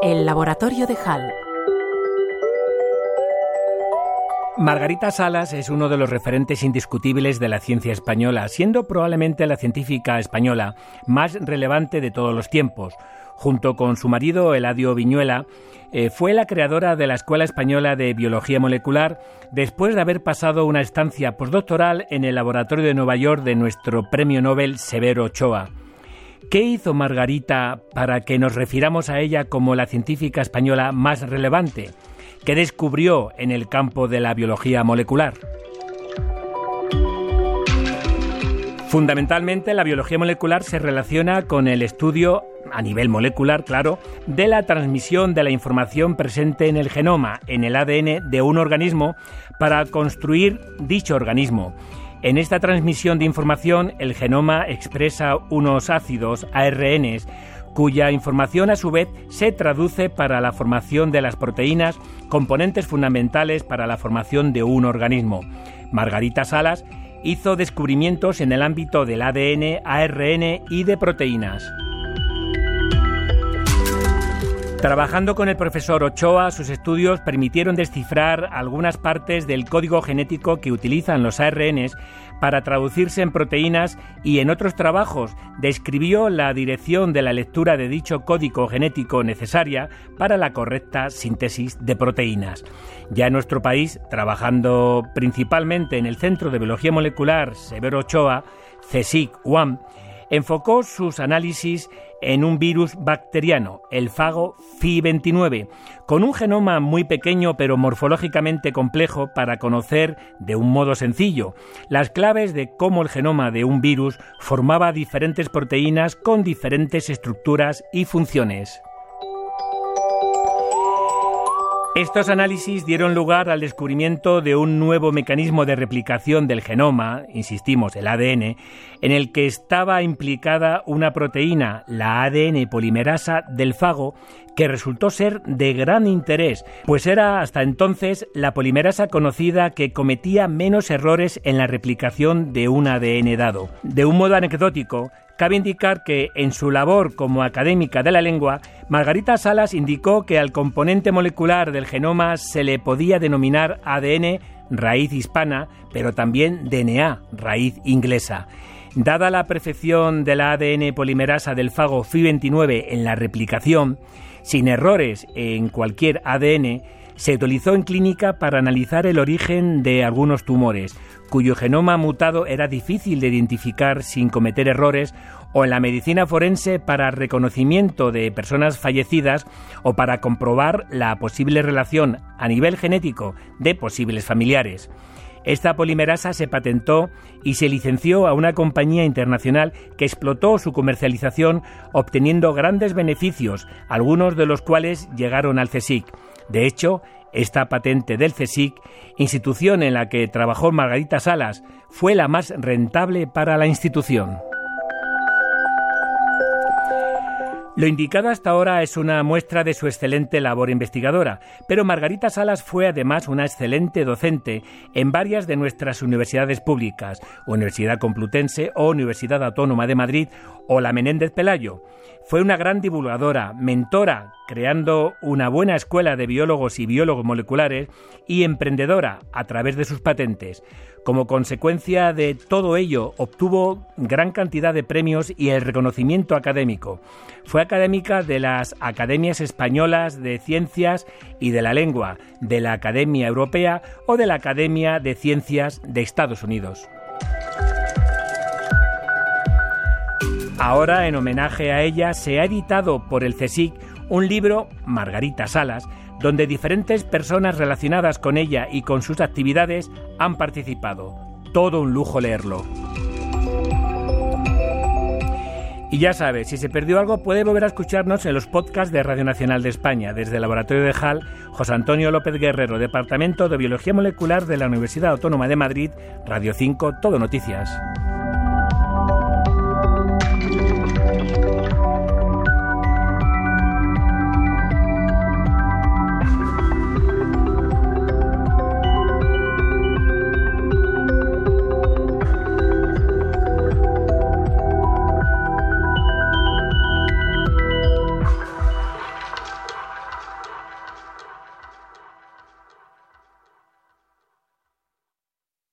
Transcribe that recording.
El laboratorio de Hall. Margarita Salas es uno de los referentes indiscutibles de la ciencia española, siendo probablemente la científica española más relevante de todos los tiempos. Junto con su marido Eladio Viñuela, eh, fue la creadora de la Escuela Española de Biología Molecular después de haber pasado una estancia postdoctoral en el laboratorio de Nueva York de nuestro premio Nobel Severo Ochoa. ¿Qué hizo Margarita para que nos refiramos a ella como la científica española más relevante? ¿Qué descubrió en el campo de la biología molecular? Fundamentalmente, la biología molecular se relaciona con el estudio, a nivel molecular, claro, de la transmisión de la información presente en el genoma, en el ADN de un organismo, para construir dicho organismo. En esta transmisión de información, el genoma expresa unos ácidos ARNs cuya información a su vez se traduce para la formación de las proteínas, componentes fundamentales para la formación de un organismo. Margarita Salas hizo descubrimientos en el ámbito del ADN, ARN y de proteínas. Trabajando con el profesor Ochoa, sus estudios permitieron descifrar algunas partes del código genético que utilizan los ARNs para traducirse en proteínas y en otros trabajos describió la dirección de la lectura de dicho código genético necesaria para la correcta síntesis de proteínas. Ya en nuestro país, trabajando principalmente en el Centro de Biología Molecular Severo Ochoa, CSIC-UAM, enfocó sus análisis en un virus bacteriano, el fago FI29, con un genoma muy pequeño pero morfológicamente complejo para conocer de un modo sencillo las claves de cómo el genoma de un virus formaba diferentes proteínas con diferentes estructuras y funciones. Estos análisis dieron lugar al descubrimiento de un nuevo mecanismo de replicación del genoma, insistimos, el ADN, en el que estaba implicada una proteína, la ADN polimerasa del fago, que resultó ser de gran interés, pues era hasta entonces la polimerasa conocida que cometía menos errores en la replicación de un ADN dado. De un modo anecdótico, Cabe indicar que en su labor como académica de la lengua, Margarita Salas indicó que al componente molecular del genoma se le podía denominar ADN raíz hispana, pero también DNA raíz inglesa. Dada la perfección de la ADN polimerasa del fago FI29 en la replicación, sin errores en cualquier ADN, se utilizó en clínica para analizar el origen de algunos tumores, cuyo genoma mutado era difícil de identificar sin cometer errores, o en la medicina forense para reconocimiento de personas fallecidas o para comprobar la posible relación a nivel genético de posibles familiares. Esta polimerasa se patentó y se licenció a una compañía internacional que explotó su comercialización obteniendo grandes beneficios, algunos de los cuales llegaron al CSIC. De hecho, esta patente del CSIC, institución en la que trabajó Margarita Salas, fue la más rentable para la institución. Lo indicado hasta ahora es una muestra de su excelente labor investigadora, pero Margarita Salas fue además una excelente docente en varias de nuestras universidades públicas, Universidad Complutense o Universidad Autónoma de Madrid o la Menéndez Pelayo. Fue una gran divulgadora, mentora, creando una buena escuela de biólogos y biólogos moleculares y emprendedora a través de sus patentes. Como consecuencia de todo ello, obtuvo gran cantidad de premios y el reconocimiento académico. Fue académica de las Academias Españolas de Ciencias y de la Lengua, de la Academia Europea o de la Academia de Ciencias de Estados Unidos. Ahora, en homenaje a ella, se ha editado por el CSIC un libro, Margarita Salas, donde diferentes personas relacionadas con ella y con sus actividades han participado. Todo un lujo leerlo. Y ya sabes, si se perdió algo puede volver a escucharnos en los podcasts de Radio Nacional de España, desde el Laboratorio de HAL, José Antonio López Guerrero, Departamento de Biología Molecular de la Universidad Autónoma de Madrid, Radio 5, Todo Noticias.